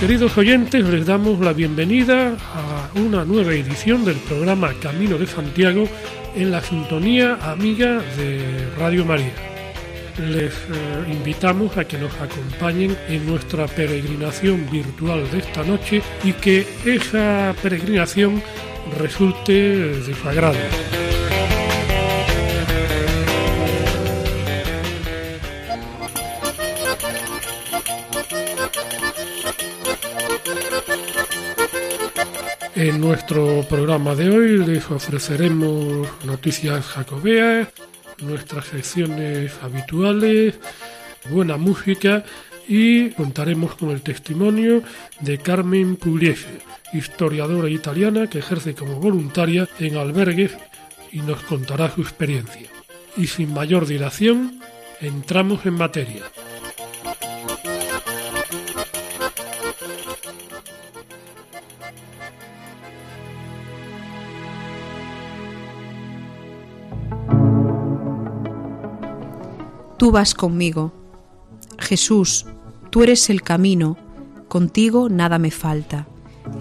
Queridos oyentes, les damos la bienvenida a una nueva edición del programa Camino de Santiago en la sintonía amiga de Radio María. Les eh, invitamos a que nos acompañen en nuestra peregrinación virtual de esta noche y que esa peregrinación resulte de su agrado. En nuestro programa de hoy les ofreceremos noticias jacobeas, nuestras secciones habituales, buena música y contaremos con el testimonio de Carmen Pugliese, historiadora italiana que ejerce como voluntaria en albergues y nos contará su experiencia. Y sin mayor dilación, entramos en materia. Tú vas conmigo. Jesús, tú eres el camino, contigo nada me falta.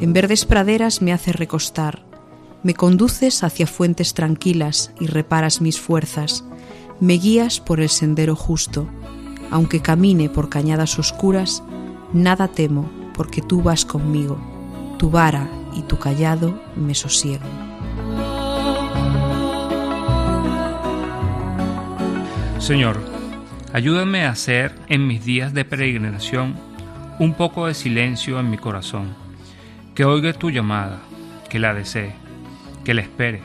En verdes praderas me haces recostar. Me conduces hacia fuentes tranquilas y reparas mis fuerzas. Me guías por el sendero justo. Aunque camine por cañadas oscuras, nada temo, porque tú vas conmigo. Tu vara y tu callado me sosiegan. Señor, Ayúdame a hacer en mis días de peregrinación un poco de silencio en mi corazón, que oiga tu llamada, que la desee, que la espere.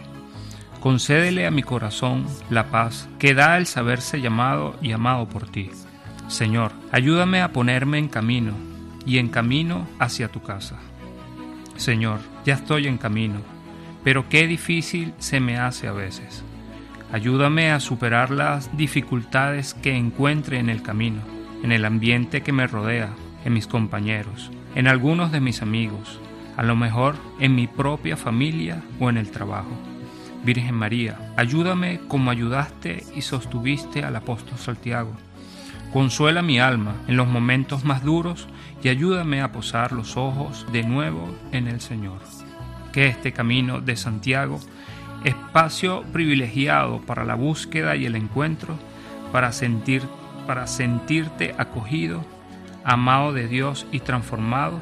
Concédele a mi corazón la paz que da el saberse llamado y amado por ti. Señor, ayúdame a ponerme en camino y en camino hacia tu casa. Señor, ya estoy en camino, pero qué difícil se me hace a veces. Ayúdame a superar las dificultades que encuentre en el camino, en el ambiente que me rodea, en mis compañeros, en algunos de mis amigos, a lo mejor en mi propia familia o en el trabajo. Virgen María, ayúdame como ayudaste y sostuviste al apóstol Santiago. Consuela mi alma en los momentos más duros y ayúdame a posar los ojos de nuevo en el Señor. Que este camino de Santiago espacio privilegiado para la búsqueda y el encuentro, para, sentir, para sentirte acogido, amado de Dios y transformado,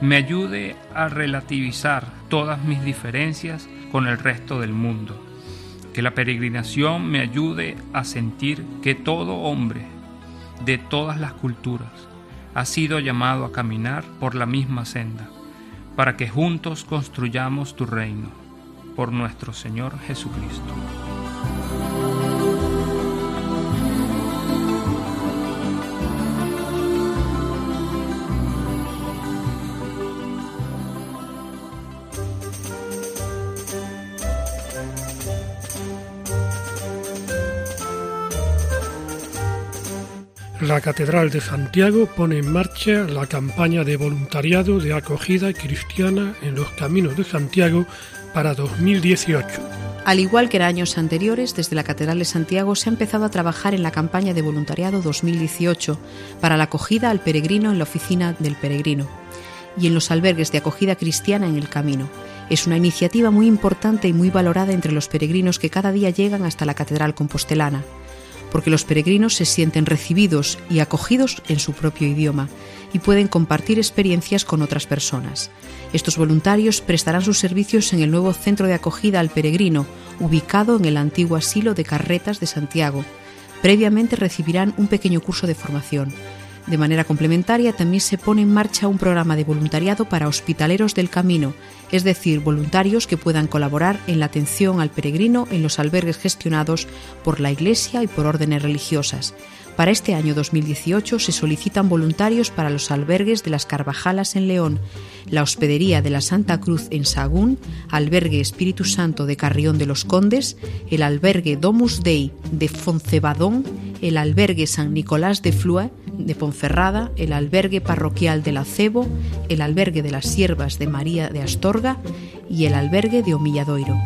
me ayude a relativizar todas mis diferencias con el resto del mundo. Que la peregrinación me ayude a sentir que todo hombre de todas las culturas ha sido llamado a caminar por la misma senda, para que juntos construyamos tu reino por nuestro Señor Jesucristo. La Catedral de Santiago pone en marcha la campaña de voluntariado de acogida cristiana en los caminos de Santiago para 2018. Al igual que en años anteriores, desde la Catedral de Santiago se ha empezado a trabajar en la campaña de voluntariado 2018 para la acogida al peregrino en la oficina del peregrino y en los albergues de acogida cristiana en el camino. Es una iniciativa muy importante y muy valorada entre los peregrinos que cada día llegan hasta la Catedral Compostelana, porque los peregrinos se sienten recibidos y acogidos en su propio idioma y pueden compartir experiencias con otras personas. Estos voluntarios prestarán sus servicios en el nuevo centro de acogida al peregrino, ubicado en el antiguo asilo de Carretas de Santiago. Previamente recibirán un pequeño curso de formación. De manera complementaria, también se pone en marcha un programa de voluntariado para hospitaleros del camino, es decir, voluntarios que puedan colaborar en la atención al peregrino en los albergues gestionados por la Iglesia y por órdenes religiosas. Para este año 2018 se solicitan voluntarios para los albergues de las Carvajalas en León, la Hospedería de la Santa Cruz en Sagún, Albergue Espíritu Santo de Carrión de los Condes, el Albergue Domus Dei de Foncebadón, el Albergue San Nicolás de Flue de Ponferrada, el Albergue Parroquial del Acebo, el Albergue de las Siervas de María de Astorga y el Albergue de Omilladoiro.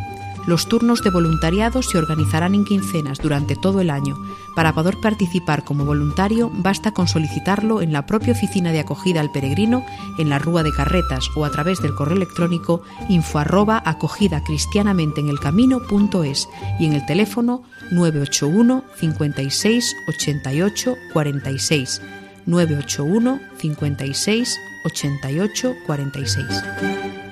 Los turnos de voluntariado se organizarán en quincenas durante todo el año. Para poder participar como voluntario basta con solicitarlo en la propia oficina de acogida al peregrino, en la Rúa de Carretas o a través del correo electrónico info arroba acogida cristianamente en el camino.es y en el teléfono 981 56 88 46 981 56 88 46.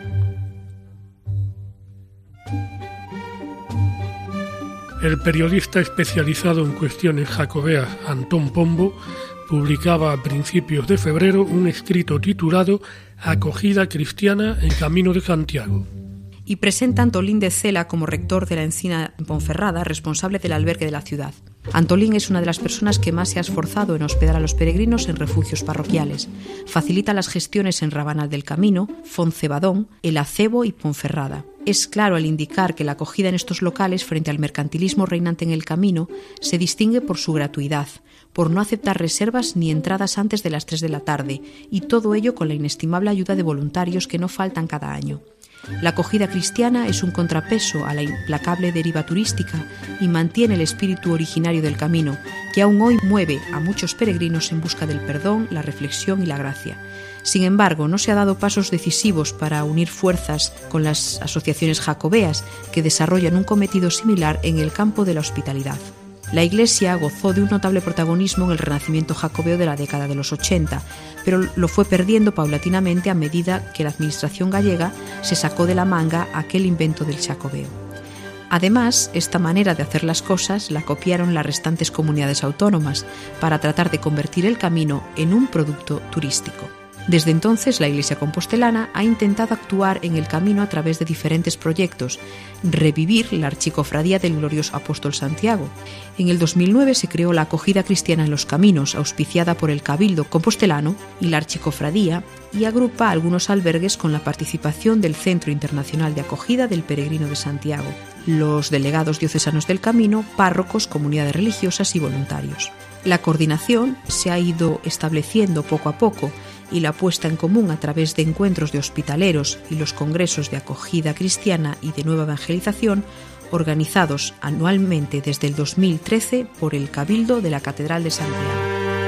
El periodista especializado en cuestiones jacobeas Antón Pombo publicaba a principios de febrero un escrito titulado Acogida cristiana en Camino de Santiago. Y presenta a Antolín de Cela como rector de la Encina en Ponferrada, responsable del albergue de la ciudad. Antolín es una de las personas que más se ha esforzado en hospedar a los peregrinos en refugios parroquiales. Facilita las gestiones en Rabanal del Camino, Foncebadón, El Acebo y Ponferrada. Es claro al indicar que la acogida en estos locales frente al mercantilismo reinante en el camino se distingue por su gratuidad, por no aceptar reservas ni entradas antes de las 3 de la tarde, y todo ello con la inestimable ayuda de voluntarios que no faltan cada año. La acogida cristiana es un contrapeso a la implacable deriva turística y mantiene el espíritu originario del camino, que aún hoy mueve a muchos peregrinos en busca del perdón, la reflexión y la gracia. Sin embargo, no se ha dado pasos decisivos para unir fuerzas con las asociaciones jacobeas que desarrollan un cometido similar en el campo de la hospitalidad. La Iglesia gozó de un notable protagonismo en el renacimiento jacobeo de la década de los 80, pero lo fue perdiendo paulatinamente a medida que la administración gallega se sacó de la manga aquel invento del jacobeo. Además, esta manera de hacer las cosas la copiaron las restantes comunidades autónomas para tratar de convertir el camino en un producto turístico. Desde entonces, la Iglesia compostelana ha intentado actuar en el camino a través de diferentes proyectos, revivir la archicofradía del glorioso apóstol Santiago. En el 2009 se creó la acogida cristiana en los caminos, auspiciada por el Cabildo compostelano y la archicofradía, y agrupa algunos albergues con la participación del Centro Internacional de Acogida del Peregrino de Santiago, los delegados diocesanos del camino, párrocos, comunidades religiosas y voluntarios. La coordinación se ha ido estableciendo poco a poco y la puesta en común a través de encuentros de hospitaleros y los congresos de acogida cristiana y de nueva evangelización organizados anualmente desde el 2013 por el Cabildo de la Catedral de Santiago.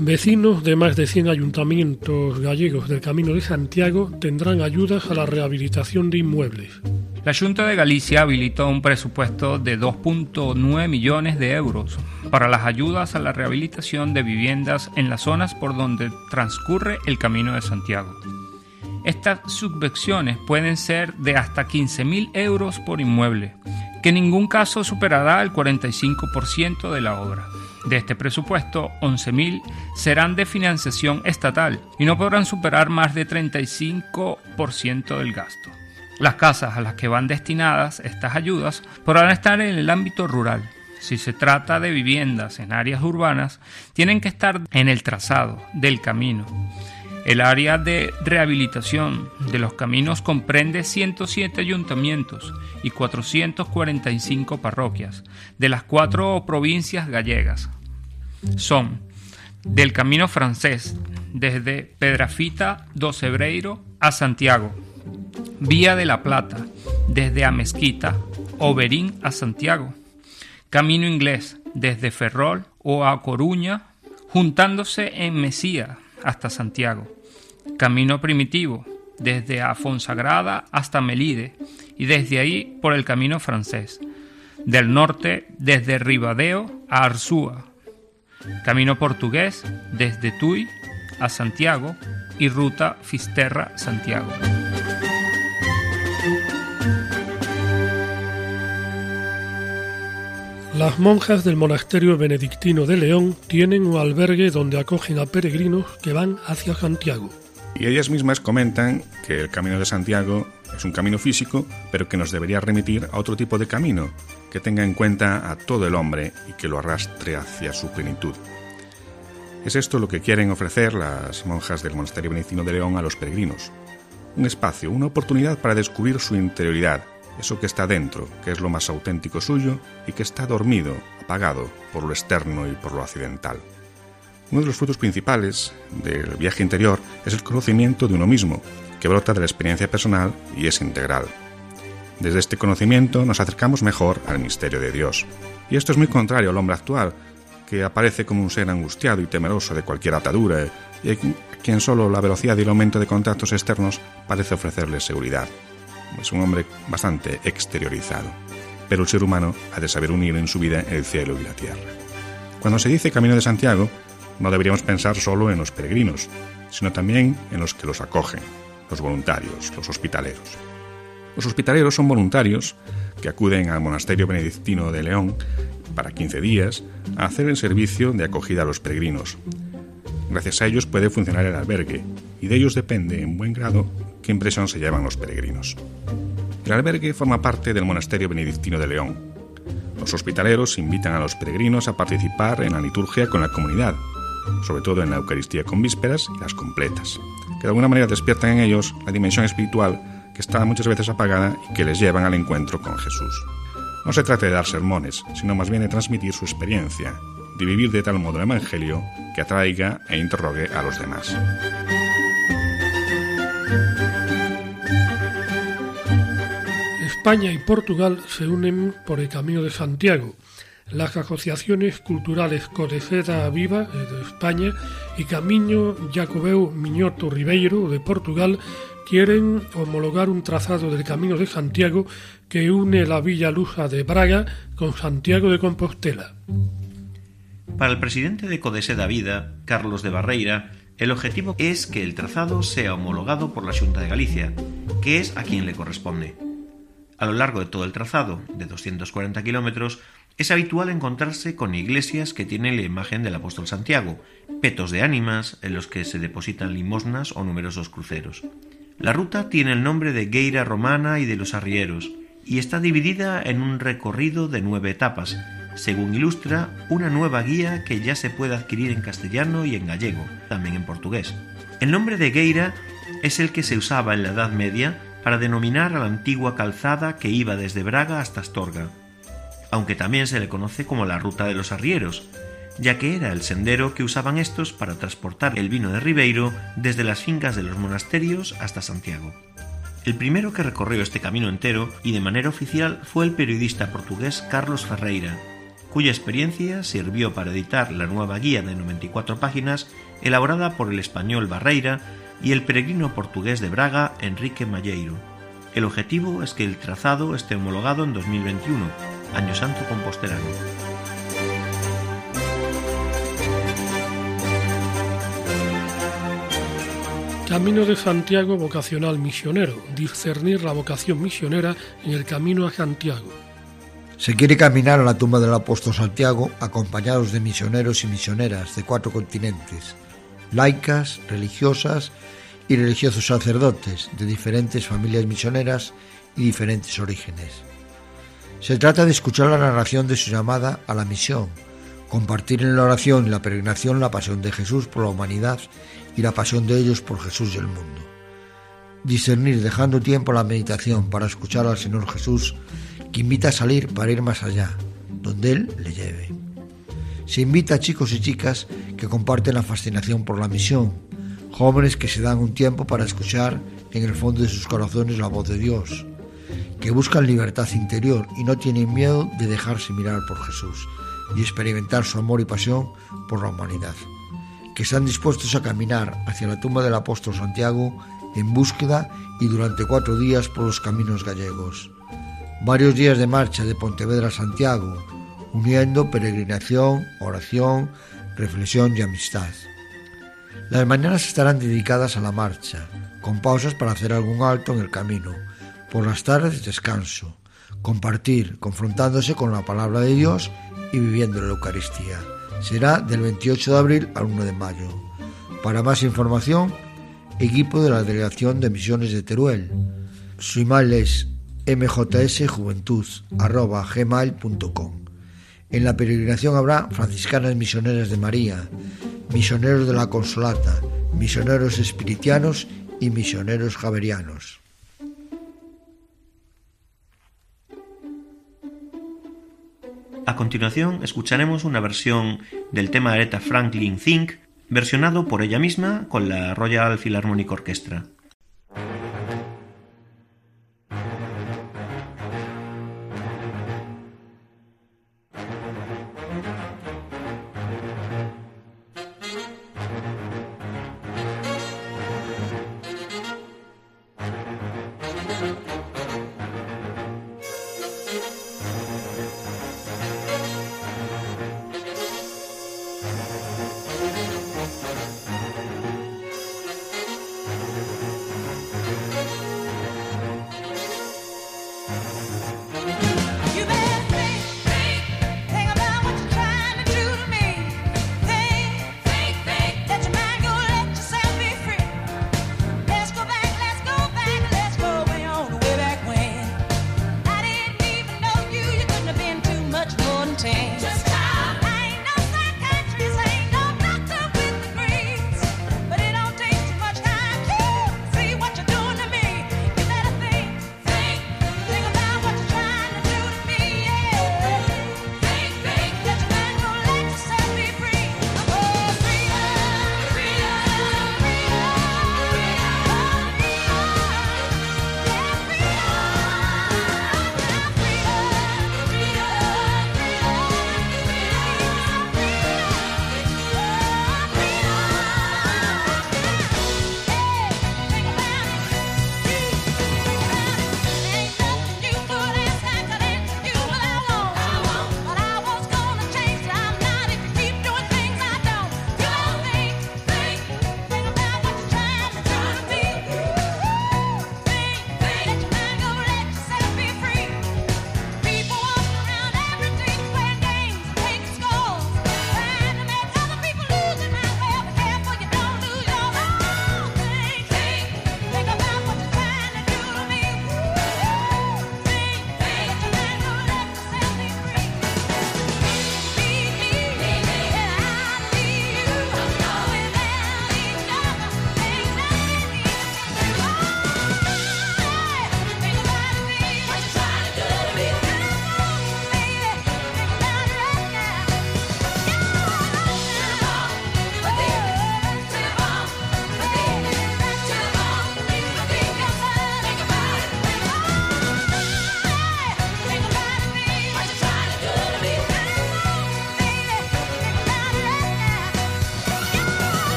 Vecinos de más de 100 ayuntamientos gallegos del Camino de Santiago tendrán ayudas a la rehabilitación de inmuebles. La Junta de Galicia habilitó un presupuesto de 2.9 millones de euros para las ayudas a la rehabilitación de viviendas en las zonas por donde transcurre el Camino de Santiago. Estas subvenciones pueden ser de hasta 15.000 euros por inmueble, que en ningún caso superará el 45% de la obra. De este presupuesto, 11.000 serán de financiación estatal y no podrán superar más de 35% del gasto. Las casas a las que van destinadas estas ayudas podrán estar en el ámbito rural. Si se trata de viviendas en áreas urbanas, tienen que estar en el trazado del camino. El área de rehabilitación de los caminos comprende 107 ayuntamientos y 445 parroquias de las cuatro provincias gallegas. Son del Camino Francés, desde Pedrafita do Cebreiro a Santiago, Vía de la Plata, desde Amezquita, Oberín a Santiago. Camino Inglés, desde Ferrol o a Coruña, juntándose en Mesía hasta Santiago. Camino Primitivo, desde Afonsagrada hasta Melide y desde ahí por el Camino Francés. Del norte, desde Ribadeo a Arzúa. Camino Portugués, desde Tui a Santiago y ruta Fisterra-Santiago. Las monjas del monasterio benedictino de León tienen un albergue donde acogen a peregrinos que van hacia Santiago. Y ellas mismas comentan que el camino de Santiago es un camino físico, pero que nos debería remitir a otro tipo de camino, que tenga en cuenta a todo el hombre y que lo arrastre hacia su plenitud. Es esto lo que quieren ofrecer las monjas del Monasterio Benedictino de León a los peregrinos. Un espacio, una oportunidad para descubrir su interioridad, eso que está dentro, que es lo más auténtico suyo y que está dormido, apagado por lo externo y por lo accidental. Uno de los frutos principales del viaje interior es el conocimiento de uno mismo, que brota de la experiencia personal y es integral. Desde este conocimiento nos acercamos mejor al misterio de Dios. Y esto es muy contrario al hombre actual, que aparece como un ser angustiado y temeroso de cualquier atadura y a quien solo la velocidad y el aumento de contactos externos parece ofrecerle seguridad. Es un hombre bastante exteriorizado. Pero el ser humano ha de saber unir en su vida el cielo y la tierra. Cuando se dice Camino de Santiago, no deberíamos pensar solo en los peregrinos, sino también en los que los acogen, los voluntarios, los hospitaleros. Los hospitaleros son voluntarios que acuden al monasterio benedictino de León para 15 días a hacer el servicio de acogida a los peregrinos. Gracias a ellos puede funcionar el albergue y de ellos depende en buen grado qué impresión se llevan los peregrinos. El albergue forma parte del monasterio benedictino de León. Los hospitaleros invitan a los peregrinos a participar en la liturgia con la comunidad, sobre todo en la Eucaristía con vísperas y las completas, que de alguna manera despiertan en ellos la dimensión espiritual que está muchas veces apagada y que les llevan al encuentro con Jesús. No se trata de dar sermones, sino más bien de transmitir su experiencia, de vivir de tal modo el Evangelio que atraiga e interrogue a los demás. España y Portugal se unen por el Camino de Santiago. Las asociaciones culturales Codeceda Viva eh, de España y Camino Jacobeu Miñoto Ribeiro de Portugal quieren homologar un trazado del Camino de Santiago que une la Villa Lusa de Braga con Santiago de Compostela. Para el presidente de Codeseda Vida, Carlos de Barreira, el objetivo es que el trazado sea homologado por la Junta de Galicia, que es a quien le corresponde. A lo largo de todo el trazado, de 240 kilómetros, es habitual encontrarse con iglesias que tienen la imagen del apóstol Santiago, petos de ánimas en los que se depositan limosnas o numerosos cruceros. La ruta tiene el nombre de Gueira Romana y de los Arrieros, y está dividida en un recorrido de nueve etapas, según ilustra una nueva guía que ya se puede adquirir en castellano y en gallego, también en portugués. El nombre de Gueira es el que se usaba en la Edad Media para denominar a la antigua calzada que iba desde Braga hasta Astorga, aunque también se le conoce como la Ruta de los Arrieros, ya que era el sendero que usaban estos para transportar el vino de Ribeiro desde las fincas de los monasterios hasta Santiago. El primero que recorrió este camino entero y de manera oficial fue el periodista portugués Carlos Ferreira, cuya experiencia sirvió para editar la nueva guía de 94 páginas elaborada por el español Barreira y el peregrino portugués de Braga Enrique Malleiro. El objetivo es que el trazado esté homologado en 2021, año santo compostelano. Camino de Santiago vocacional misionero, discernir la vocación misionera en el camino a Santiago. Se quiere caminar a la tumba del apóstol Santiago acompañados de misioneros y misioneras de cuatro continentes, laicas, religiosas y religiosos sacerdotes de diferentes familias misioneras y diferentes orígenes. Se trata de escuchar la narración de su llamada a la misión, compartir en la oración y la peregrinación la pasión de Jesús por la humanidad y la pasión de ellos por Jesús y el mundo. Discernir dejando tiempo a la meditación para escuchar al Señor Jesús que invita a salir para ir más allá, donde Él le lleve. Se invita a chicos y chicas que comparten la fascinación por la misión, jóvenes que se dan un tiempo para escuchar en el fondo de sus corazones la voz de Dios, que buscan libertad interior y no tienen miedo de dejarse mirar por Jesús y experimentar su amor y pasión por la humanidad, que están dispuestos a caminar hacia la tumba del apóstol Santiago en búsqueda y durante cuatro días por los caminos gallegos. Varios días de marcha de Pontevedra a Santiago, uniendo peregrinación, oración, reflexión y amistad. Las mañanas estarán dedicadas a la marcha, con pausas para hacer algún alto en el camino, por las tardes descanso, compartir, confrontándose con la palabra de Dios y viviendo la Eucaristía. Será del 28 de abril al 1 de mayo. Para más información, equipo de la Delegación de Misiones de Teruel. Su email es mjsjuventud.gmail.com En la peregrinación habrá franciscanas misioneras de María, misioneros de la Consolata, misioneros espiritianos y misioneros javerianos. A continuación escucharemos una versión del tema Aretha Franklin Think, versionado por ella misma con la Royal Philharmonic Orchestra.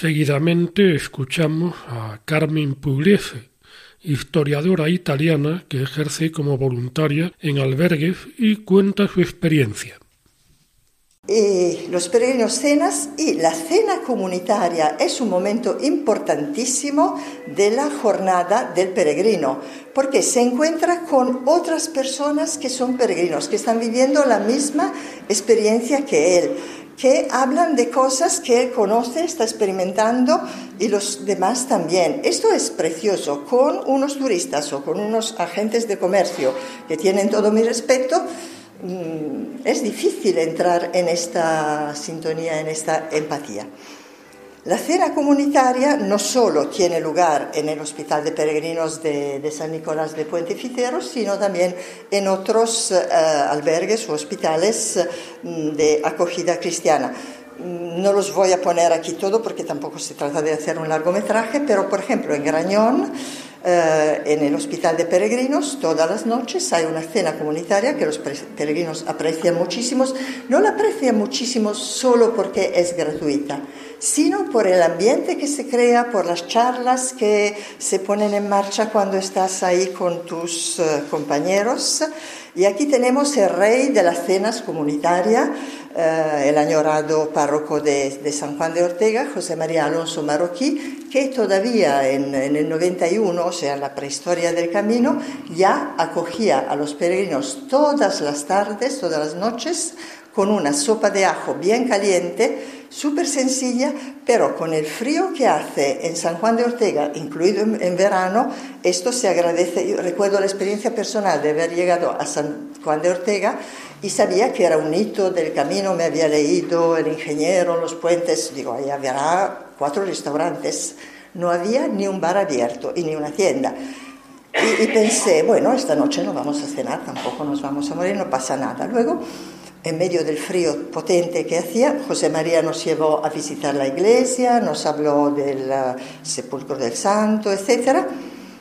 Seguidamente escuchamos a Carmen Pugliese, historiadora italiana que ejerce como voluntaria en albergues y cuenta su experiencia. Los peregrinos cenas y la cena comunitaria es un momento importantísimo de la jornada del peregrino, porque se encuentra con otras personas que son peregrinos, que están viviendo la misma experiencia que él que hablan de cosas que él conoce, está experimentando y los demás también. Esto es precioso. Con unos turistas o con unos agentes de comercio que tienen todo mi respeto, es difícil entrar en esta sintonía, en esta empatía. La cena comunitaria no solo tiene lugar en el Hospital de Peregrinos de, San Nicolás de Puente Fitero, sino también en otros eh, albergues o hospitales mm, de acogida cristiana. Mm, no los voy a poner aquí todo porque tampoco se trata de hacer un largometraje, pero por ejemplo en Grañón, eh, en el Hospital de Peregrinos, todas las noches hay una cena comunitaria que los peregrinos aprecian muchísimo. No la aprecian muchísimo solo porque es gratuita sino por el ambiente que se crea, por las charlas que se ponen en marcha cuando estás ahí con tus eh, compañeros. Y aquí tenemos el rey de las cenas comunitarias, eh, el añorado párroco de, San Juan de Ortega, José María Alonso Marroquí, que todavía en, en, el 91, o sea, la prehistoria del camino, ya acogía a los peregrinos todas las tardes, todas las noches, con una sopa de ajo bien caliente, súper sencilla, pero con el frío que hace en San Juan de Ortega, incluido en, verano, esto se agradece. Yo recuerdo la experiencia personal de haber llegado a San Juan de Ortega y sabía que era un hito del camino, me había leído el ingeniero, los puentes, digo, ahí habrá cuatro restaurantes, no había ni un bar abierto y ni una tienda. Y, y pensé, bueno, esta noche no vamos a cenar, tampoco nos vamos a morir, no pasa nada. Luego en medio del frío potente que hacía, José María nos llevó a visitar la iglesia, nos habló del sepulcro del santo, etc.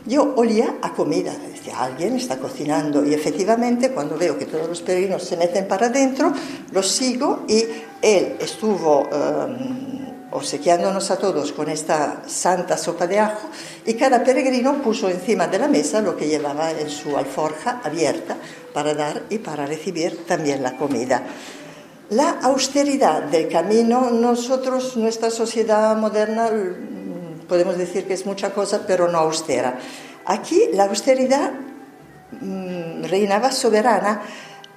Yo olía a comida, decía, alguien está cocinando y efectivamente cuando veo que todos los peregrinos se meten para adentro, los sigo y él estuvo... Um, obsequiándonos a todos con esta santa sopa de ajo y cada peregrino puso encima de la mesa lo que llevaba en su alforja abierta para dar y para recibir también la comida. La austeridad del camino, nosotros, nuestra sociedad moderna, mm, podemos decir que es mucha cosa, pero no austera. Aquí la austeridad mmm, reinaba soberana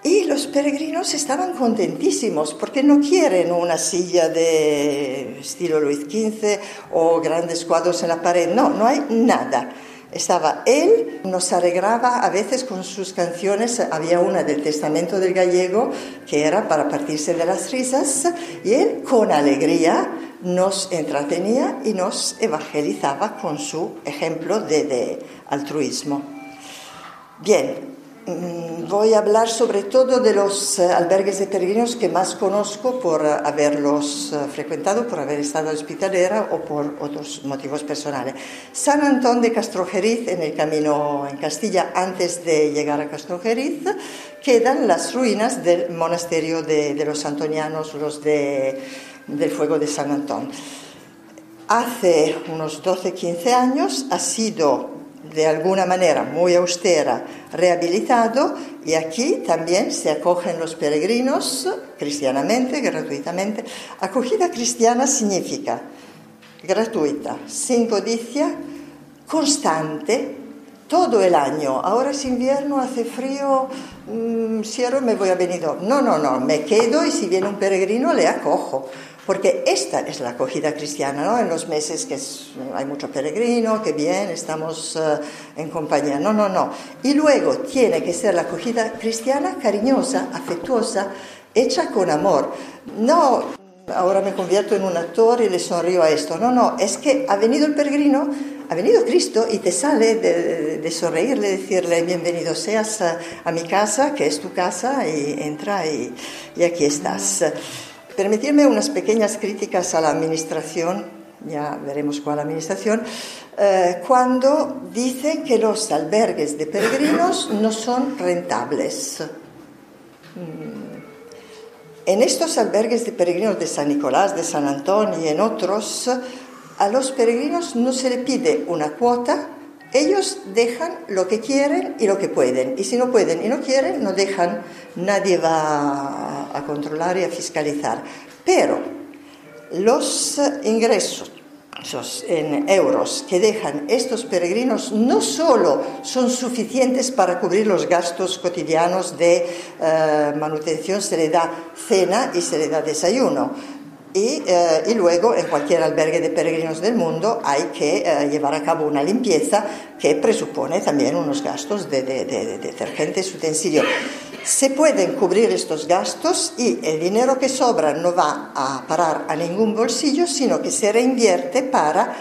y los peregrinos estaban contentísimos porque no quieren una silla de estilo Luis XV o grandes cuadros en la pared. No, no hay nada. Estaba él, nos alegraba a veces con sus canciones. Había una del Testamento del Gallego que era para partirse de las risas y él con alegría nos entretenía y nos evangelizaba con su ejemplo de, de altruismo. Bien, voy a hablar sobre todo de los eh, albergues de peregrinos que más conozco por eh, haberlos eh, frecuentado, por haber estado hospitalera o por otros motivos personales. San Antón de Castrojeriz, en el camino en Castilla, antes de llegar a Castrojeriz, quedan las ruinas del monasterio de, de los antonianos, los de, del fuego de San Antón. Hace unos 12-15 años ha sido de alguna manera muy austera rehabilitado y aquí también se acogen los peregrinos cristianamente, gratuitamente. Acogida cristiana significa gratuita, sin codicia, constante, todo el año. Ahora es invierno, hace frío, mmm, cierro y me voy a venir. No, no, no, me quedo y si viene un peregrino le acojo porque esta es la acogida cristiana, ¿no? En los meses que hay mucho peregrino, que bien, estamos uh, en compañía. No, no, no. Y luego tiene que ser la acogida cristiana cariñosa, afectuosa, hecha con amor. No, ahora me convierto en un actor y le sonrío a esto. No, no, es que ha venido el peregrino, ha venido Cristo y te sale de, de, sonreírle, decirle bienvenido seas a, a, mi casa, que es tu casa, y entra y, y aquí estás. Permitirme unas pequeñas críticas a la Administración, ya veremos cuál Administración, eh, cuando dice que los albergues de peregrinos no son rentables. Mm. En estos albergues de peregrinos de San Nicolás, de San Antón y en otros, a los peregrinos no se le pide una cuota, ellos dejan lo que quieren y lo que pueden. Y si no pueden y no quieren, no dejan, nadie va a controlar y a fiscalizar. Pero los ingresos en euros que dejan estos peregrinos no solo son suficientes para cubrir los gastos cotidianos de uh, manutención, se le da cena y se le da desayuno, y, eh, y, luego en cualquier albergue de peregrinos del mundo hay que eh, llevar a cabo una limpieza que presupone también unos gastos de, de, de, de detergentes, utensilios. Se pueden cubrir estos gastos y el dinero que sobra no va a parar a ningún bolsillo, sino que se reinvierte para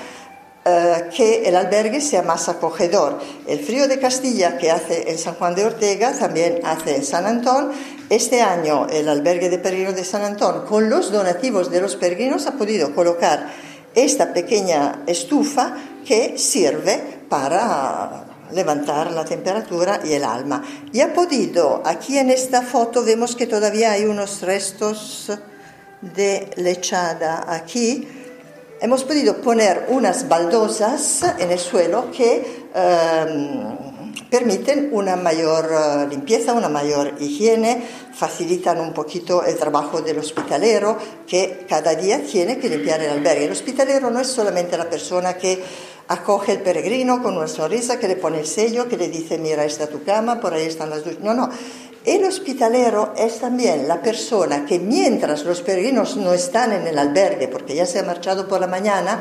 Uh, que el albergue sea más acogedor. El frío de Castilla que hace en San Juan de Ortega también hace en San Antón. Este año el albergue de peregrinos de San Antón, con los donativos de los peregrinos, ha podido colocar esta pequeña estufa que sirve para levantar la temperatura y el alma. Y ha podido, aquí en esta foto vemos que todavía hay unos restos de lechada aquí, hemos podido poner unas baldosas en el suelo que eh, permiten una mayor eh, limpieza, una mayor higiene, facilitan un poquito el trabajo del hospitalero que cada día tiene que limpiar el albergue. El hospitalero no es solamente la persona que acoge el peregrino con una sonrisa, que le pone el sello, que le dice, mira, está tu cama, por ahí están las duchas. No, no. El hospitalero es también la persona que mientras los peregrinos no están en el albergue, porque ya se ha marchado por la mañana,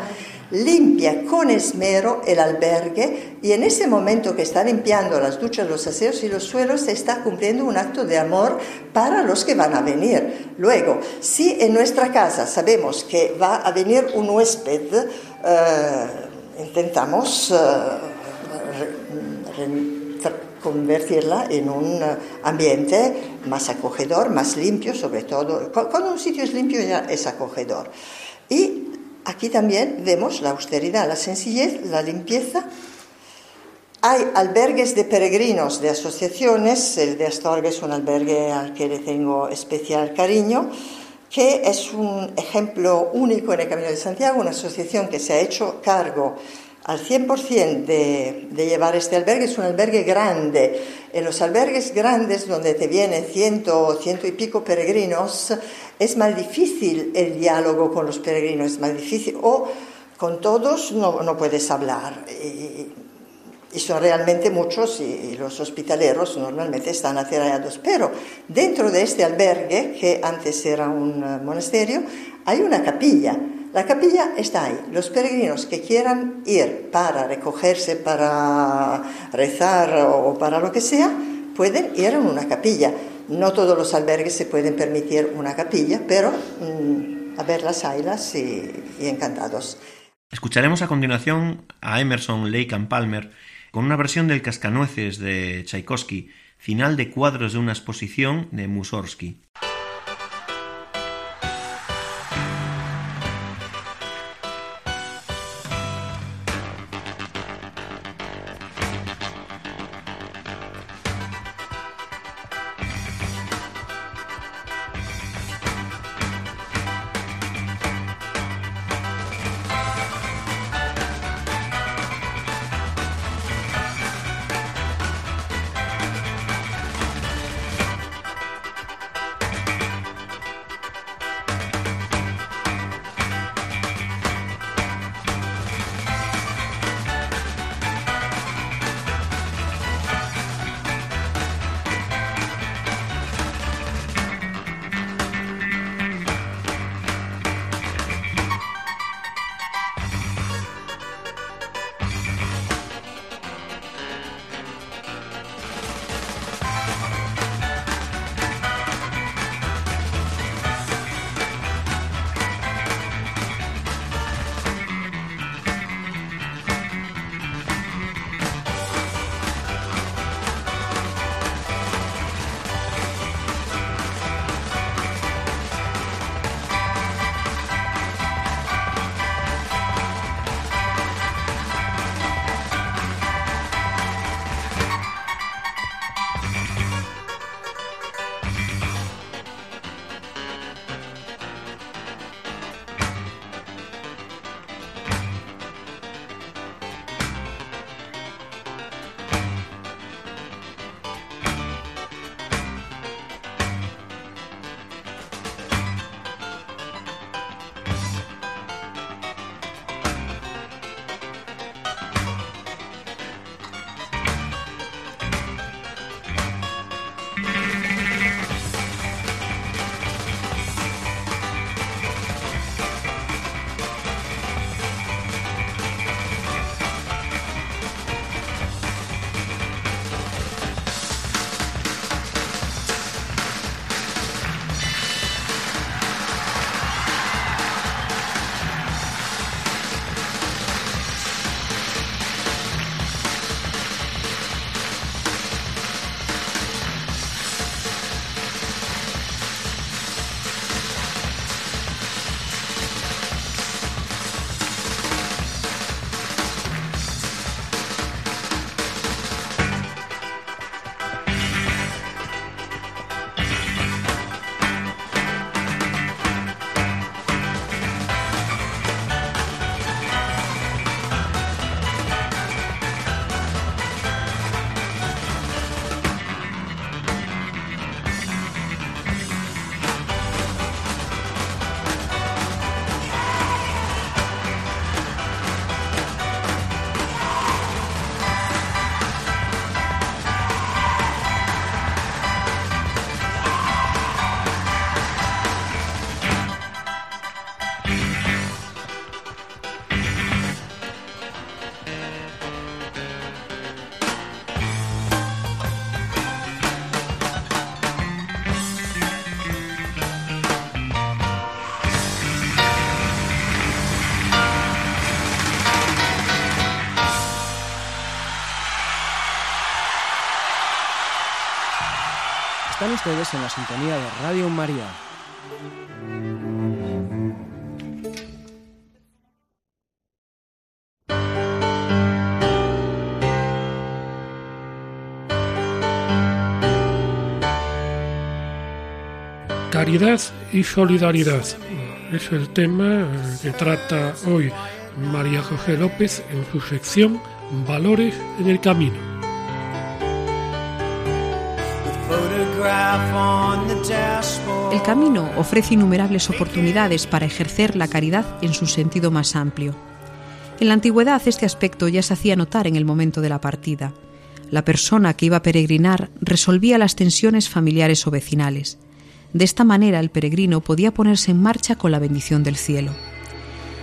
limpia con esmero el albergue y en ese momento que está limpiando las duchas, los aseos y los suelos, está cumpliendo un acto de amor para los que van a venir. Luego, si en nuestra casa sabemos que va a venir un huésped, eh, intentamos eh, convertirla en un ambiente más acogedor, más limpio, sobre todo. Cuando un sitio es limpio ya es acogedor. Y Aquí también vemos la austeridad, la sencillez, la limpieza. Hay albergues de peregrinos de asociaciones, el de Astorga es un albergue al que le tengo especial cariño, que es un ejemplo único en el Camino de Santiago, una asociación que se ha hecho cargo al 100% de, de, llevar este albergue. Es un albergue grande. En los albergues grandes, donde te vienen ciento, ciento y pico peregrinos, es más difícil el diálogo con los peregrinos, es más difícil. O con todos no, no puedes hablar. Y, y, son realmente muchos y, los hospitaleros normalmente están acerrados. Pero dentro de este albergue, que antes era un monasterio, hay una capilla la capilla está ahí. Los peregrinos que quieran ir para recogerse, para rezar o para lo que sea, pueden ir a una capilla. No todos los albergues se pueden permitir una capilla, pero mmm, a ver las ailas y, encantados. Escucharemos a continuación a Emerson, Lake and Palmer con una versión del Cascanueces de Tchaikovsky, final de cuadros de una exposición de Mussorgsky. En la sintonía de Radio María. Caridad y solidaridad es el tema que trata hoy María José López en su sección Valores en el Camino. El camino ofrece innumerables oportunidades para ejercer la caridad en su sentido más amplio. En la antigüedad este aspecto ya se hacía notar en el momento de la partida. La persona que iba a peregrinar resolvía las tensiones familiares o vecinales. De esta manera el peregrino podía ponerse en marcha con la bendición del cielo.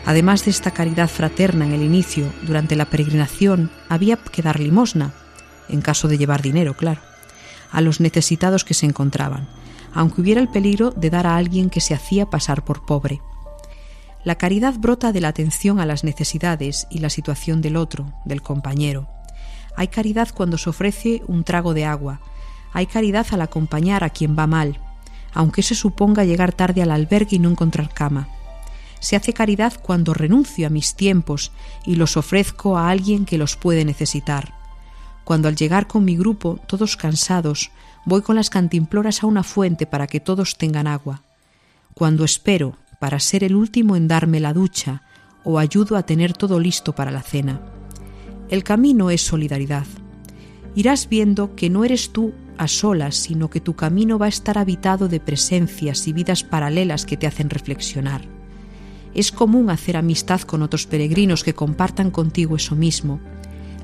Además de esta caridad fraterna en el inicio, durante la peregrinación había que dar limosna, en caso de llevar dinero, claro, a los necesitados que se encontraban, aunque hubiera el peligro de dar a alguien que se hacía pasar por pobre. La caridad brota de la atención a las necesidades y la situación del otro, del compañero. Hay caridad cuando se ofrece un trago de agua, hay caridad al acompañar a quien va mal, aunque se suponga llegar tarde al albergue y no encontrar cama se hace caridad cuando renuncio a mis tiempos y los ofrezco a alguien que los puede necesitar. Cuando al llegar con mi grupo, todos cansados, voy con las cantimploras a una fuente para que todos tengan agua. Cuando espero para ser el último en darme la ducha o ayudo a tener todo listo para la cena. El camino es solidaridad. Irás viendo que no eres tú a solas, sino que tu camino va a estar habitado de presencias y vidas paralelas que te hacen reflexionar. Es común hacer amistad con otros peregrinos que compartan contigo eso mismo,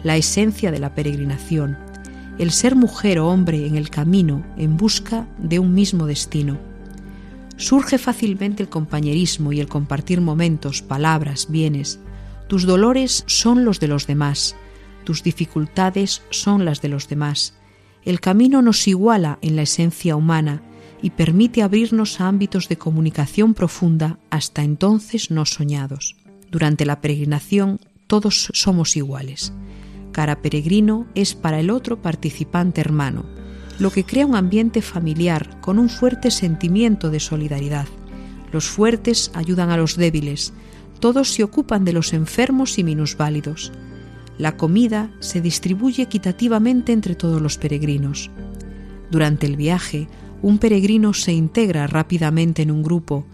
la esencia de la peregrinación, el ser mujer o hombre en el camino en busca de un mismo destino. Surge fácilmente el compañerismo y el compartir momentos, palabras, bienes. Tus dolores son los de los demás, tus dificultades son las de los demás. El camino nos iguala en la esencia humana y permite abrirnos a ámbitos de comunicación profunda hasta entonces no soñados. Durante la peregrinación todos somos iguales. Cada peregrino es para el otro participante hermano, lo que crea un ambiente familiar con un fuerte sentimiento de solidaridad. Los fuertes ayudan a los débiles, todos se ocupan de los enfermos y minusválidos. La comida se distribuye equitativamente entre todos los peregrinos. Durante el viaje, un peregrino se integra rápidamente en un grupo,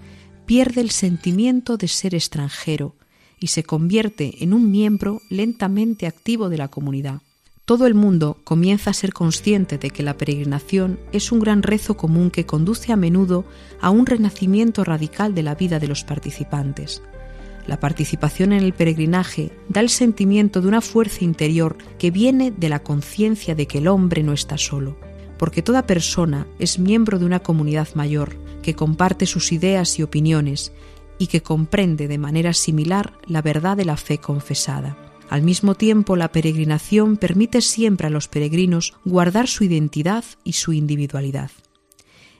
pierde el sentimiento de ser extranjero y se convierte en un miembro lentamente activo de la comunidad. Todo el mundo comienza a ser consciente de que la peregrinación es un gran rezo común que conduce a menudo a un renacimiento radical de la vida de los participantes. La participación en el peregrinaje da el sentimiento de una fuerza interior que viene de la conciencia de que el hombre no está solo porque toda persona es miembro de una comunidad mayor que comparte sus ideas y opiniones y que comprende de manera similar la verdad de la fe confesada. Al mismo tiempo, la peregrinación permite siempre a los peregrinos guardar su identidad y su individualidad.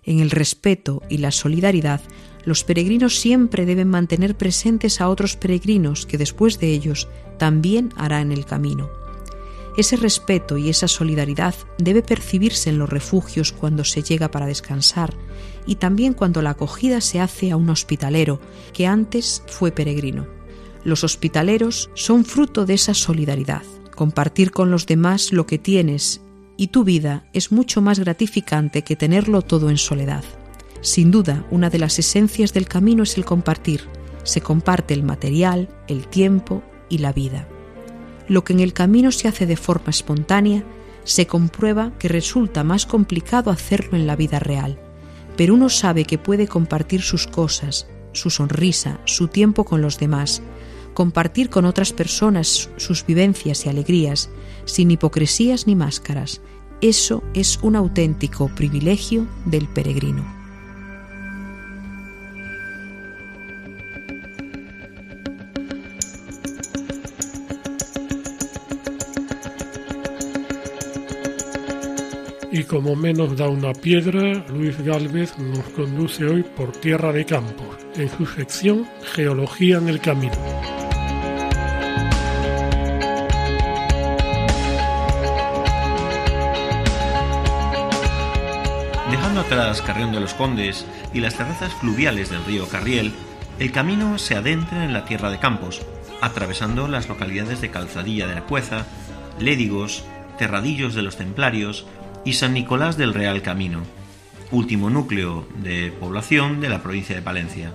En el respeto y la solidaridad, los peregrinos siempre deben mantener presentes a otros peregrinos que después de ellos también harán el camino. Ese respeto y esa solidaridad debe percibirse en los refugios cuando se llega para descansar y también cuando la acogida se hace a un hospitalero que antes fue peregrino. Los hospitaleros son fruto de esa solidaridad. Compartir con los demás lo que tienes y tu vida es mucho más gratificante que tenerlo todo en soledad. Sin duda, una de las esencias del camino es el compartir. Se comparte el material, el tiempo y la vida lo que en el camino se hace de forma espontánea, se comprueba que resulta más complicado hacerlo en la vida real. Pero uno sabe que puede compartir sus cosas, su sonrisa, su tiempo con los demás, compartir con otras personas sus vivencias y alegrías, sin hipocresías ni máscaras. Eso es un auténtico privilegio del peregrino. Y como menos da una piedra, Luis Galvez nos conduce hoy por tierra de campos, en su sección Geología en el Camino. Dejando atrás Carrión de los Condes y las terrazas fluviales del río Carriel, el camino se adentra en la tierra de Campos, atravesando las localidades de Calzadilla de la Cueza, Lédigos, Terradillos de los Templarios y San Nicolás del Real Camino, último núcleo de población de la provincia de Palencia.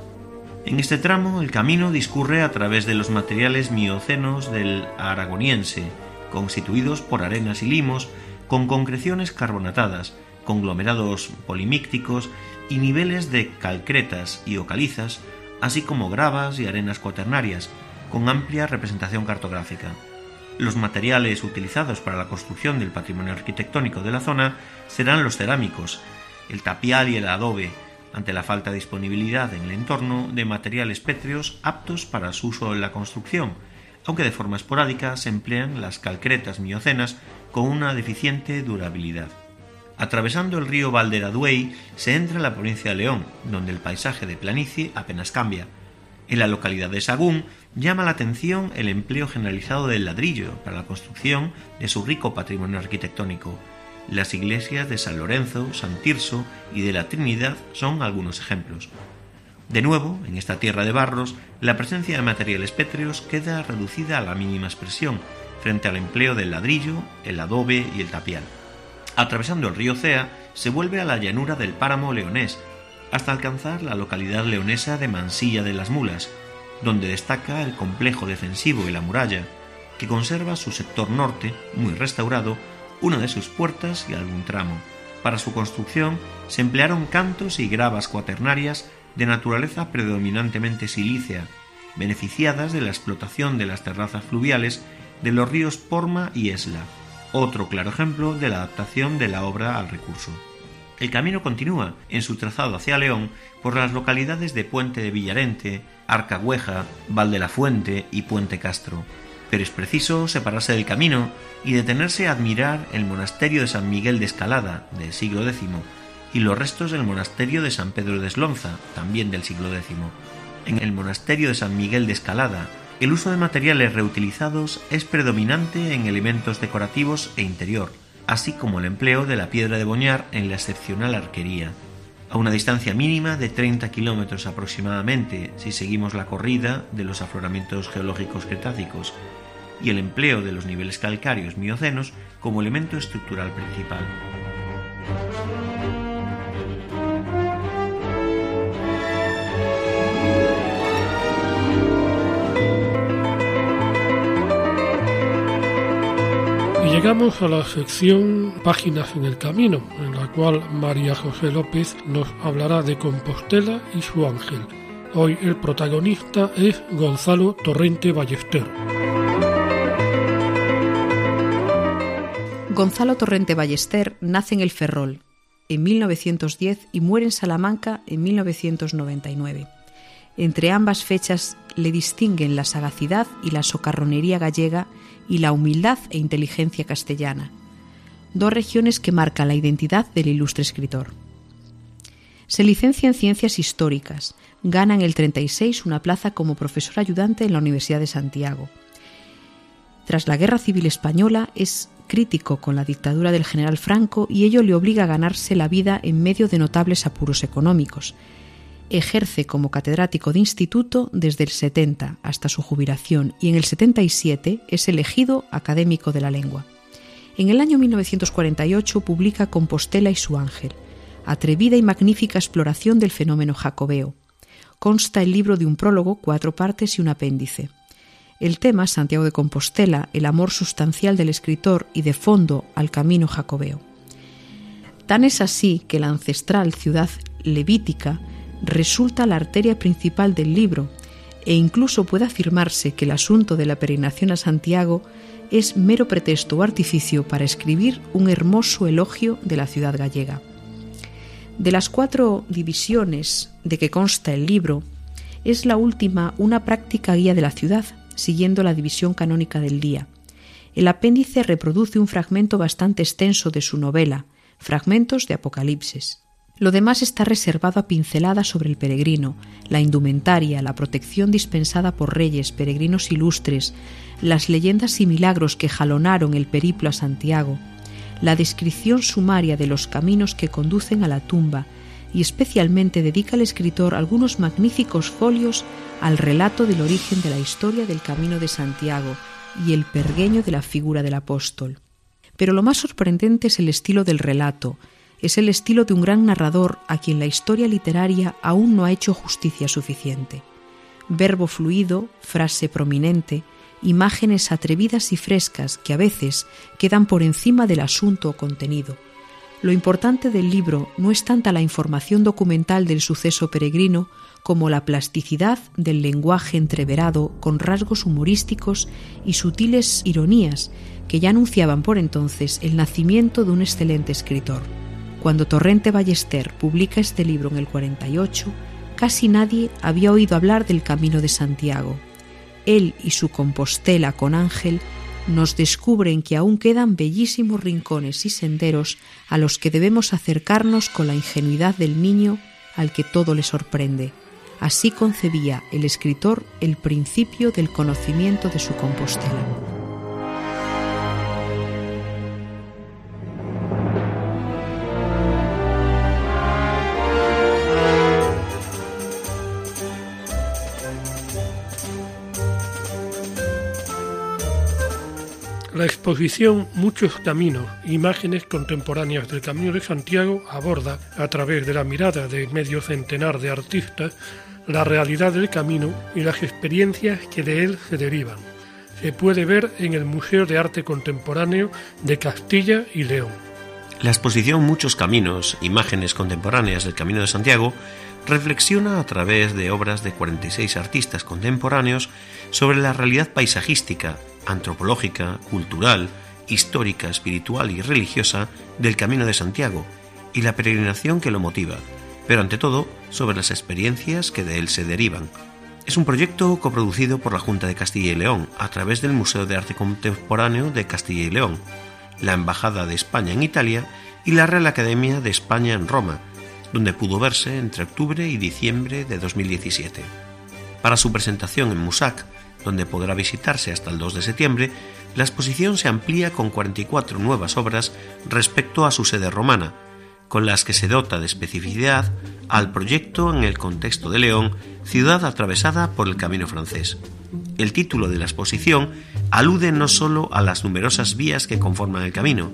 En este tramo el camino discurre a través de los materiales miocenos del Aragoniense, constituidos por arenas y limos con concreciones carbonatadas, conglomerados polimícticos y niveles de calcretas y ocalizas, así como gravas y arenas cuaternarias, con amplia representación cartográfica. Los materiales utilizados para la construcción del patrimonio arquitectónico de la zona serán los cerámicos, el tapial y el adobe, ante la falta de disponibilidad en el entorno de materiales pétreos aptos para su uso en la construcción, aunque de forma esporádica se emplean las calcretas miocenas con una deficiente durabilidad. Atravesando el río Valderaduey se entra en la provincia de León, donde el paisaje de planicie apenas cambia. En la localidad de Sagún llama la atención el empleo generalizado del ladrillo para la construcción de su rico patrimonio arquitectónico. Las iglesias de San Lorenzo, San Tirso y de la Trinidad son algunos ejemplos. De nuevo, en esta tierra de barros, la presencia de materiales pétreos queda reducida a la mínima expresión frente al empleo del ladrillo, el adobe y el tapial. Atravesando el río Cea, se vuelve a la llanura del páramo leonés, hasta alcanzar la localidad leonesa de Mansilla de las Mulas, donde destaca el complejo defensivo y la muralla, que conserva su sector norte, muy restaurado, una de sus puertas y algún tramo. Para su construcción se emplearon cantos y gravas cuaternarias de naturaleza predominantemente silícea, beneficiadas de la explotación de las terrazas fluviales de los ríos Porma y Esla, otro claro ejemplo de la adaptación de la obra al recurso. El camino continúa en su trazado hacia León por las localidades de Puente de Villarente, Arcagüeja, Val de la Fuente y Puente Castro, pero es preciso separarse del camino y detenerse a admirar el monasterio de San Miguel de Escalada, del siglo X, y los restos del monasterio de San Pedro de Eslonza, también del siglo X. En el monasterio de San Miguel de Escalada, el uso de materiales reutilizados es predominante en elementos decorativos e interior, así como el empleo de la piedra de boñar en la excepcional arquería. A una distancia mínima de 30 kilómetros aproximadamente, si seguimos la corrida de los afloramientos geológicos cretácicos, y el empleo de los niveles calcáreos miocenos como elemento estructural principal. Llegamos a la sección Páginas en el Camino, en la cual María José López nos hablará de Compostela y su ángel. Hoy el protagonista es Gonzalo Torrente Ballester. Gonzalo Torrente Ballester nace en el Ferrol en 1910 y muere en Salamanca en 1999. Entre ambas fechas le distinguen la sagacidad y la socarronería gallega y la humildad e inteligencia castellana, dos regiones que marcan la identidad del ilustre escritor. Se licencia en Ciencias Históricas, gana en el 36 una plaza como profesor ayudante en la Universidad de Santiago. Tras la Guerra Civil Española es crítico con la dictadura del general Franco y ello le obliga a ganarse la vida en medio de notables apuros económicos. Ejerce como catedrático de instituto desde el 70 hasta su jubilación y en el 77 es elegido académico de la lengua. En el año 1948 publica Compostela y su ángel, atrevida y magnífica exploración del fenómeno jacobeo. Consta el libro de un prólogo, cuatro partes y un apéndice. El tema, Santiago de Compostela, el amor sustancial del escritor y de fondo al camino jacobeo. Tan es así que la ancestral ciudad levítica resulta la arteria principal del libro e incluso puede afirmarse que el asunto de la peregrinación a Santiago es mero pretexto o artificio para escribir un hermoso elogio de la ciudad gallega. De las cuatro divisiones de que consta el libro, es la última una práctica guía de la ciudad, siguiendo la división canónica del día. El apéndice reproduce un fragmento bastante extenso de su novela, Fragmentos de Apocalipsis. Lo demás está reservado a pinceladas sobre el peregrino, la indumentaria, la protección dispensada por reyes, peregrinos ilustres, las leyendas y milagros que jalonaron el periplo a Santiago, la descripción sumaria de los caminos que conducen a la tumba y especialmente dedica el escritor algunos magníficos folios al relato del origen de la historia del Camino de Santiago y el pergueño de la figura del apóstol. Pero lo más sorprendente es el estilo del relato, es el estilo de un gran narrador a quien la historia literaria aún no ha hecho justicia suficiente. Verbo fluido, frase prominente, imágenes atrevidas y frescas que a veces quedan por encima del asunto o contenido. Lo importante del libro no es tanta la información documental del suceso peregrino como la plasticidad del lenguaje entreverado con rasgos humorísticos y sutiles ironías que ya anunciaban por entonces el nacimiento de un excelente escritor. Cuando Torrente Ballester publica este libro en el 48, casi nadie había oído hablar del Camino de Santiago. Él y su Compostela con Ángel nos descubren que aún quedan bellísimos rincones y senderos a los que debemos acercarnos con la ingenuidad del niño al que todo le sorprende. Así concebía el escritor el principio del conocimiento de su Compostela. Exposición Muchos Caminos, imágenes contemporáneas del Camino de Santiago aborda, a través de la mirada de medio centenar de artistas, la realidad del camino y las experiencias que de él se derivan. Se puede ver en el Museo de Arte Contemporáneo de Castilla y León. La exposición Muchos Caminos, imágenes contemporáneas del Camino de Santiago, reflexiona a través de obras de 46 artistas contemporáneos sobre la realidad paisajística, antropológica, cultural, histórica, espiritual y religiosa del Camino de Santiago y la peregrinación que lo motiva, pero ante todo sobre las experiencias que de él se derivan. Es un proyecto coproducido por la Junta de Castilla y León a través del Museo de Arte Contemporáneo de Castilla y León, la Embajada de España en Italia y la Real Academia de España en Roma, donde pudo verse entre octubre y diciembre de 2017. Para su presentación en Musac, donde podrá visitarse hasta el 2 de septiembre, la exposición se amplía con 44 nuevas obras respecto a su sede romana, con las que se dota de especificidad al proyecto en el contexto de León, ciudad atravesada por el camino francés. El título de la exposición alude no solo a las numerosas vías que conforman el camino,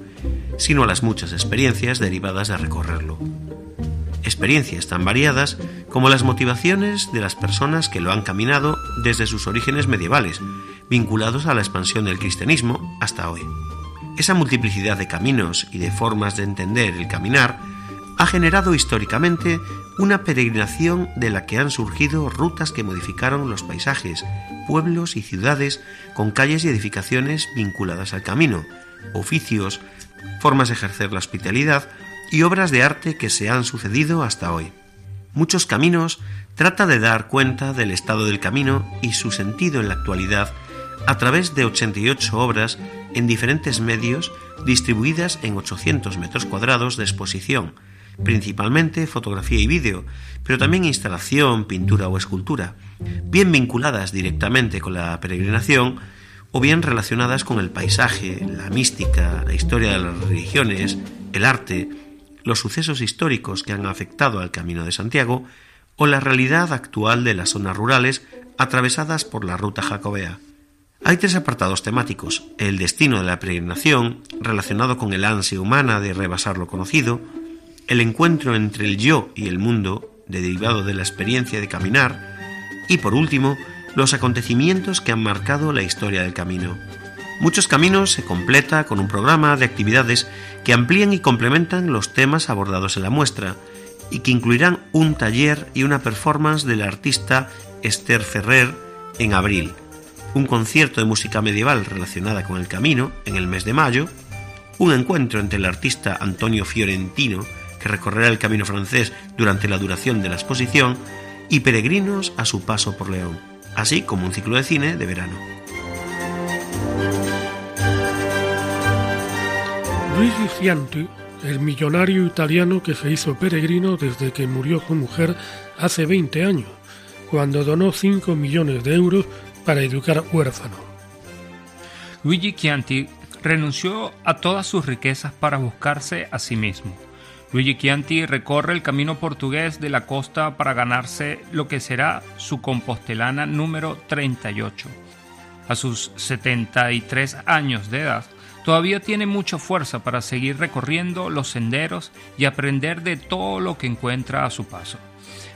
sino a las muchas experiencias derivadas de recorrerlo experiencias tan variadas como las motivaciones de las personas que lo han caminado desde sus orígenes medievales, vinculados a la expansión del cristianismo hasta hoy. Esa multiplicidad de caminos y de formas de entender el caminar ha generado históricamente una peregrinación de la que han surgido rutas que modificaron los paisajes, pueblos y ciudades con calles y edificaciones vinculadas al camino, oficios, formas de ejercer la hospitalidad y obras de arte que se han sucedido hasta hoy. Muchos Caminos trata de dar cuenta del estado del camino y su sentido en la actualidad a través de 88 obras en diferentes medios distribuidas en 800 metros cuadrados de exposición, principalmente fotografía y vídeo, pero también instalación, pintura o escultura, bien vinculadas directamente con la peregrinación o bien relacionadas con el paisaje, la mística, la historia de las religiones, el arte, los sucesos históricos que han afectado al Camino de Santiago o la realidad actual de las zonas rurales atravesadas por la ruta jacobea. Hay tres apartados temáticos, el destino de la peregrinación, relacionado con el ansia humana de rebasar lo conocido, el encuentro entre el yo y el mundo, derivado de la experiencia de caminar, y por último, los acontecimientos que han marcado la historia del camino. Muchos Caminos se completa con un programa de actividades que amplían y complementan los temas abordados en la muestra y que incluirán un taller y una performance del artista Esther Ferrer en abril, un concierto de música medieval relacionada con el camino en el mes de mayo, un encuentro entre el artista Antonio Fiorentino, que recorrerá el camino francés durante la duración de la exposición, y peregrinos a su paso por León, así como un ciclo de cine de verano. Luigi Cianti, el millonario italiano que se hizo peregrino desde que murió su mujer hace 20 años, cuando donó 5 millones de euros para educar huérfanos. Luigi Chianti renunció a todas sus riquezas para buscarse a sí mismo. Luigi Chianti recorre el camino portugués de la costa para ganarse lo que será su compostelana número 38. A sus 73 años de edad, todavía tiene mucha fuerza para seguir recorriendo los senderos y aprender de todo lo que encuentra a su paso.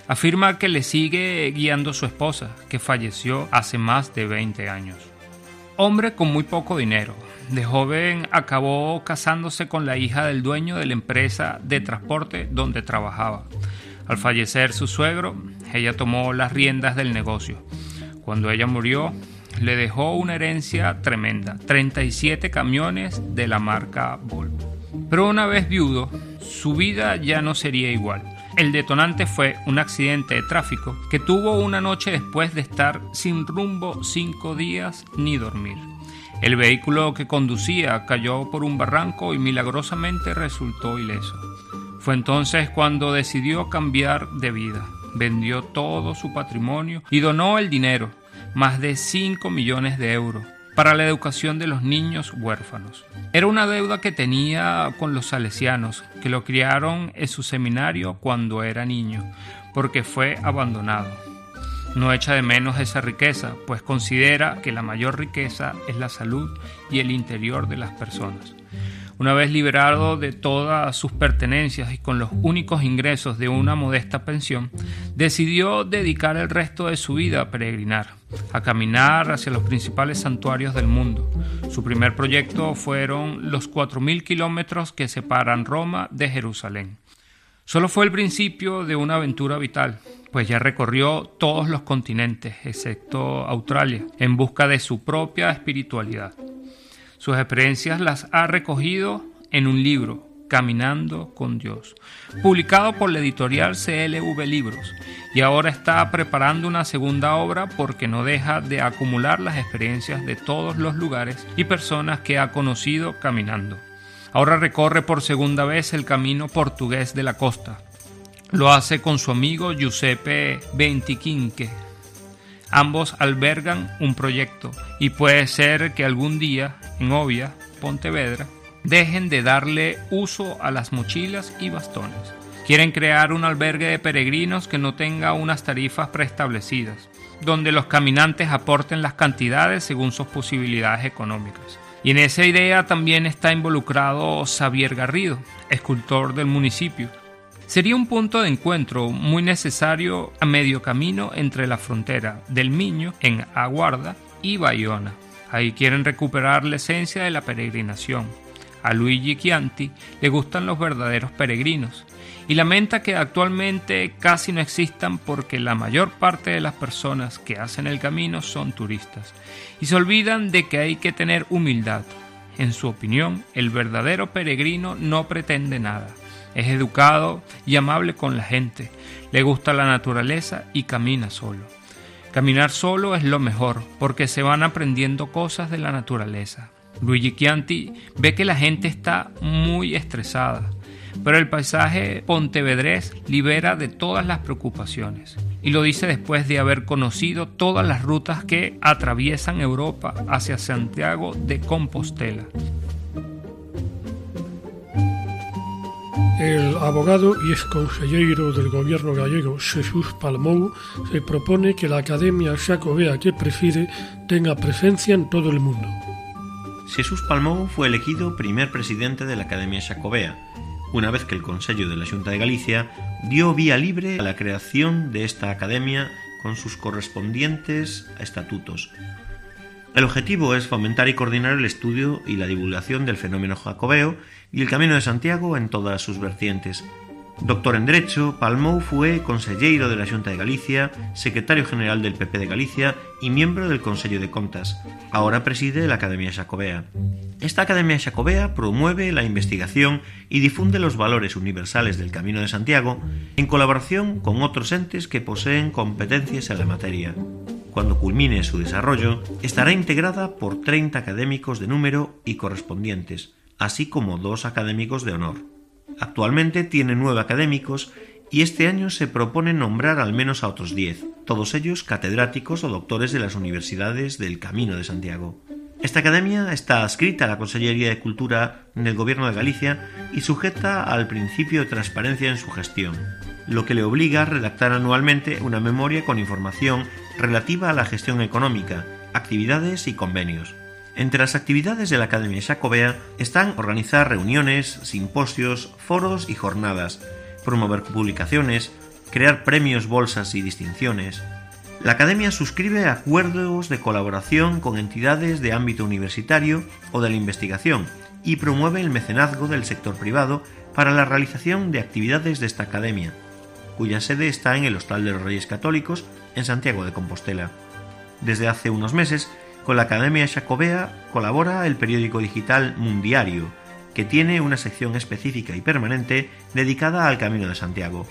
Afirma que le sigue guiando su esposa, que falleció hace más de 20 años. Hombre con muy poco dinero, de joven acabó casándose con la hija del dueño de la empresa de transporte donde trabajaba. Al fallecer su suegro, ella tomó las riendas del negocio. Cuando ella murió, le dejó una herencia tremenda, 37 camiones de la marca Volvo. Pero una vez viudo, su vida ya no sería igual. El detonante fue un accidente de tráfico que tuvo una noche después de estar sin rumbo cinco días ni dormir. El vehículo que conducía cayó por un barranco y milagrosamente resultó ileso. Fue entonces cuando decidió cambiar de vida. Vendió todo su patrimonio y donó el dinero, más de 5 millones de euros, para la educación de los niños huérfanos. Era una deuda que tenía con los salesianos, que lo criaron en su seminario cuando era niño, porque fue abandonado. No echa de menos esa riqueza, pues considera que la mayor riqueza es la salud y el interior de las personas. Una vez liberado de todas sus pertenencias y con los únicos ingresos de una modesta pensión, decidió dedicar el resto de su vida a peregrinar, a caminar hacia los principales santuarios del mundo. Su primer proyecto fueron los 4.000 kilómetros que separan Roma de Jerusalén. Solo fue el principio de una aventura vital, pues ya recorrió todos los continentes, excepto Australia, en busca de su propia espiritualidad. Sus experiencias las ha recogido en un libro, Caminando con Dios, publicado por la editorial CLV Libros, y ahora está preparando una segunda obra porque no deja de acumular las experiencias de todos los lugares y personas que ha conocido caminando. Ahora recorre por segunda vez el camino portugués de la costa, lo hace con su amigo Giuseppe Ventiquinque. Ambos albergan un proyecto y puede ser que algún día, en Ovia, Pontevedra, dejen de darle uso a las mochilas y bastones. Quieren crear un albergue de peregrinos que no tenga unas tarifas preestablecidas, donde los caminantes aporten las cantidades según sus posibilidades económicas. Y en esa idea también está involucrado Xavier Garrido, escultor del municipio, Sería un punto de encuentro muy necesario a medio camino entre la frontera del Miño en Aguarda y Bayona. Ahí quieren recuperar la esencia de la peregrinación. A Luigi Chianti le gustan los verdaderos peregrinos y lamenta que actualmente casi no existan porque la mayor parte de las personas que hacen el camino son turistas y se olvidan de que hay que tener humildad. En su opinión, el verdadero peregrino no pretende nada es educado y amable con la gente, le gusta la naturaleza y camina solo. Caminar solo es lo mejor porque se van aprendiendo cosas de la naturaleza. Luigi Chianti ve que la gente está muy estresada, pero el paisaje pontevedrés libera de todas las preocupaciones. Y lo dice después de haber conocido todas las rutas que atraviesan Europa hacia Santiago de Compostela. El abogado y ex consejero del gobierno gallego Jesús Palmou se propone que la Academia Xacobea que preside tenga presencia en todo el mundo. Jesús Palmou fue elegido primer presidente de la Academia Xacobea, una vez que el Consejo de la Junta de Galicia dio vía libre a la creación de esta academia con sus correspondientes estatutos. El objetivo es fomentar y coordinar el estudio y la divulgación del fenómeno jacobeo y el Camino de Santiago en todas sus vertientes. Doctor en Derecho, Palmou fue consellero de la Junta de Galicia, secretario general del PP de Galicia y miembro del Consejo de Contas. Ahora preside la Academia Xacobea. Esta Academia Xacobea promueve la investigación y difunde los valores universales del Camino de Santiago en colaboración con otros entes que poseen competencias en la materia. Cuando culmine su desarrollo, estará integrada por 30 académicos de número y correspondientes así como dos académicos de honor. Actualmente tiene nueve académicos y este año se propone nombrar al menos a otros diez, todos ellos catedráticos o doctores de las universidades del Camino de Santiago. Esta academia está adscrita a la Consellería de Cultura del Gobierno de Galicia y sujeta al principio de transparencia en su gestión, lo que le obliga a redactar anualmente una memoria con información relativa a la gestión económica, actividades y convenios. Entre las actividades de la Academia Jacobea están organizar reuniones, simposios, foros y jornadas, promover publicaciones, crear premios, bolsas y distinciones, la Academia suscribe acuerdos de colaboración con entidades de ámbito universitario o de la investigación y promueve el mecenazgo del sector privado para la realización de actividades de esta Academia, cuya sede está en el Hostal de los Reyes Católicos en Santiago de Compostela. Desde hace unos meses, con la Academia Jacobea colabora el periódico digital Mundiario, que tiene una sección específica y permanente dedicada al Camino de Santiago.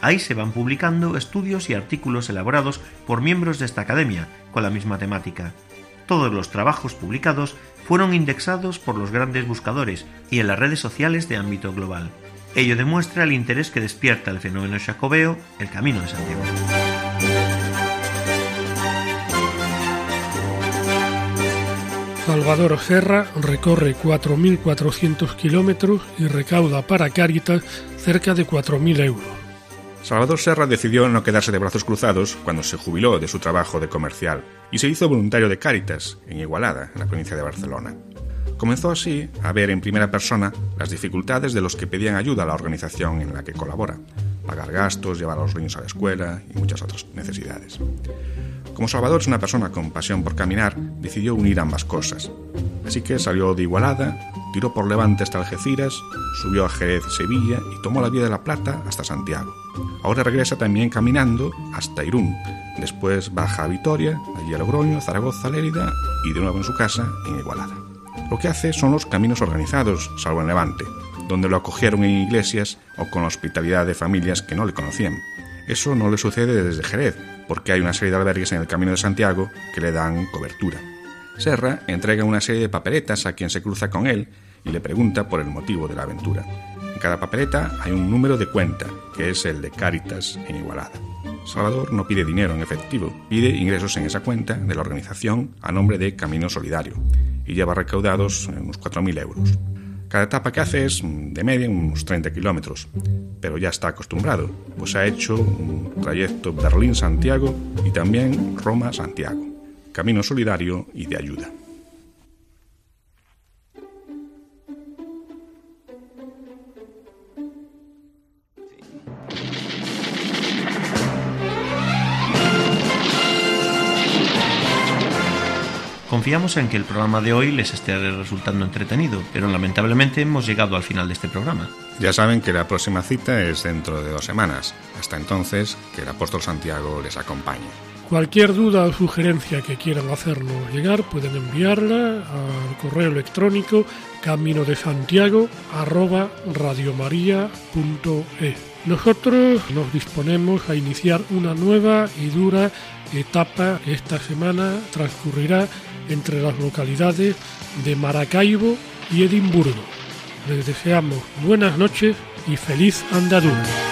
Ahí se van publicando estudios y artículos elaborados por miembros de esta academia con la misma temática. Todos los trabajos publicados fueron indexados por los grandes buscadores y en las redes sociales de ámbito global. Ello demuestra el interés que despierta el fenómeno jacobeo, el camino de Santiago. Salvador Serra recorre 4.400 kilómetros y recauda para Cáritas cerca de 4.000 euros. Salvador Serra decidió no quedarse de brazos cruzados cuando se jubiló de su trabajo de comercial y se hizo voluntario de Cáritas, en Igualada, en la provincia de Barcelona. Comenzó así a ver en primera persona las dificultades de los que pedían ayuda a la organización en la que colabora, pagar gastos, llevar a los niños a la escuela y muchas otras necesidades. Como Salvador es una persona con pasión por caminar, decidió unir ambas cosas. Así que salió de Igualada, tiró por Levante hasta Algeciras, subió a Jerez, Sevilla y tomó la vía de la Plata hasta Santiago. Ahora regresa también caminando hasta Irún. Después baja a Vitoria, allí a Logroño, Zaragoza, Lérida y de nuevo en su casa en Igualada. Lo que hace son los caminos organizados, salvo en Levante, donde lo acogieron en iglesias o con la hospitalidad de familias que no le conocían. Eso no le sucede desde Jerez, porque hay una serie de albergues en el Camino de Santiago que le dan cobertura. Serra entrega una serie de papeletas a quien se cruza con él y le pregunta por el motivo de la aventura. En cada papeleta hay un número de cuenta, que es el de Cáritas en Igualada. Salvador no pide dinero en efectivo, pide ingresos en esa cuenta de la organización a nombre de Camino Solidario y lleva recaudados unos 4.000 euros. Cada etapa que hace es mm, de media unos 30 kilómetros, pero ya está acostumbrado, pues ha hecho un trayecto Berlín-Santiago y también Roma-Santiago, camino solidario y de ayuda. Confiamos en que el programa de hoy les esté resultando entretenido, pero lamentablemente hemos llegado al final de este programa. Ya saben que la próxima cita es dentro de dos semanas. Hasta entonces, que el apóstol Santiago les acompañe. Cualquier duda o sugerencia que quieran hacernos llegar pueden enviarla al correo electrónico camino de Santiago Nosotros nos disponemos a iniciar una nueva y dura etapa que esta semana transcurrirá entre las localidades de Maracaibo y Edimburgo. Les deseamos buenas noches y feliz andadura.